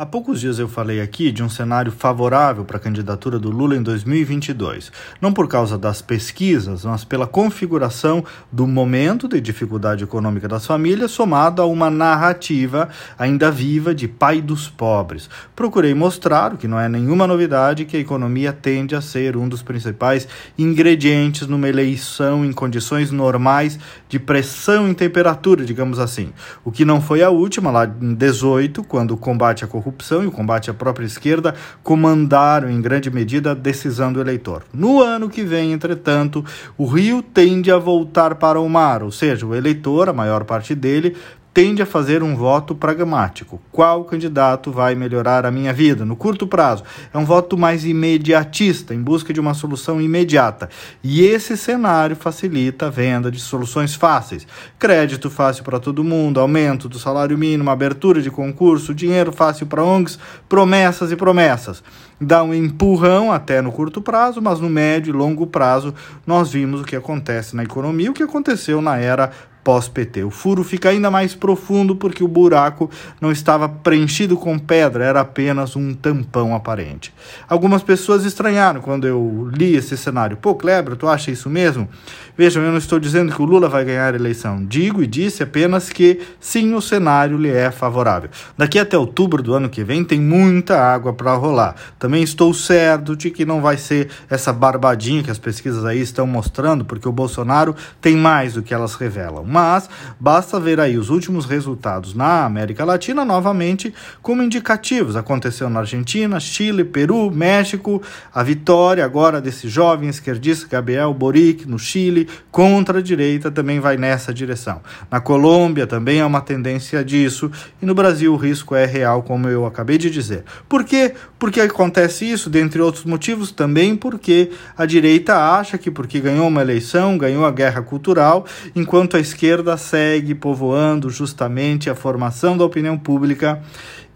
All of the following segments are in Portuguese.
Há poucos dias eu falei aqui de um cenário favorável para a candidatura do Lula em 2022, não por causa das pesquisas, mas pela configuração do momento de dificuldade econômica das famílias, somado a uma narrativa ainda viva de pai dos pobres. Procurei mostrar, o que não é nenhuma novidade, que a economia tende a ser um dos principais ingredientes numa eleição em condições normais de pressão e temperatura, digamos assim. O que não foi a última, lá em 18, quando o combate à corrupção corrupção e o combate à própria esquerda comandaram em grande medida a decisão do eleitor. No ano que vem, entretanto, o rio tende a voltar para o mar, ou seja, o eleitor, a maior parte dele, tende a fazer um voto pragmático. Qual candidato vai melhorar a minha vida no curto prazo? É um voto mais imediatista, em busca de uma solução imediata. E esse cenário facilita a venda de soluções fáceis. Crédito fácil para todo mundo, aumento do salário mínimo, abertura de concurso, dinheiro fácil para ONGs, promessas e promessas. Dá um empurrão até no curto prazo, mas no médio e longo prazo nós vimos o que acontece na economia, o que aconteceu na era pós-PT. O furo fica ainda mais profundo porque o buraco não estava preenchido com pedra, era apenas um tampão aparente. Algumas pessoas estranharam quando eu li esse cenário. Pô, Kleber, tu acha isso mesmo? Vejam, eu não estou dizendo que o Lula vai ganhar a eleição. Digo e disse apenas que sim, o cenário lhe é favorável. Daqui até outubro do ano que vem tem muita água para rolar. Também estou certo de que não vai ser essa barbadinha que as pesquisas aí estão mostrando, porque o Bolsonaro tem mais do que elas revelam mas basta ver aí os últimos resultados na América Latina novamente como indicativos. Aconteceu na Argentina, Chile, Peru, México, a vitória agora desse jovem esquerdista Gabriel Boric no Chile contra a direita também vai nessa direção. Na Colômbia também há uma tendência disso e no Brasil o risco é real, como eu acabei de dizer. Por quê? Porque acontece isso, dentre outros motivos, também porque a direita acha que porque ganhou uma eleição, ganhou a guerra cultural, enquanto a esquerda esquerda segue povoando justamente a formação da opinião pública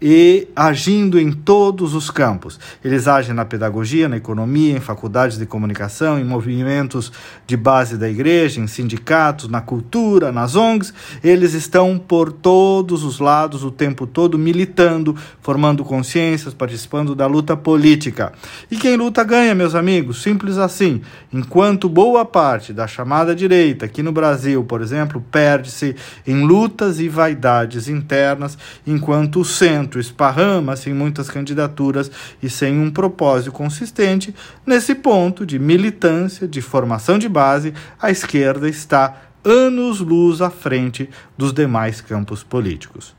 e agindo em todos os campos. Eles agem na pedagogia, na economia, em faculdades de comunicação, em movimentos de base da igreja, em sindicatos, na cultura, nas ONGs. Eles estão por todos os lados o tempo todo militando, formando consciências, participando da luta política. E quem luta ganha, meus amigos, simples assim. Enquanto boa parte da chamada direita aqui no Brasil, por exemplo, perde-se em lutas e vaidades internas, enquanto o centro centro esparrama sem muitas candidaturas e sem um propósito consistente, nesse ponto de militância, de formação de base, a esquerda está anos-luz à frente dos demais campos políticos.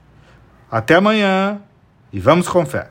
Até amanhã e vamos com fé.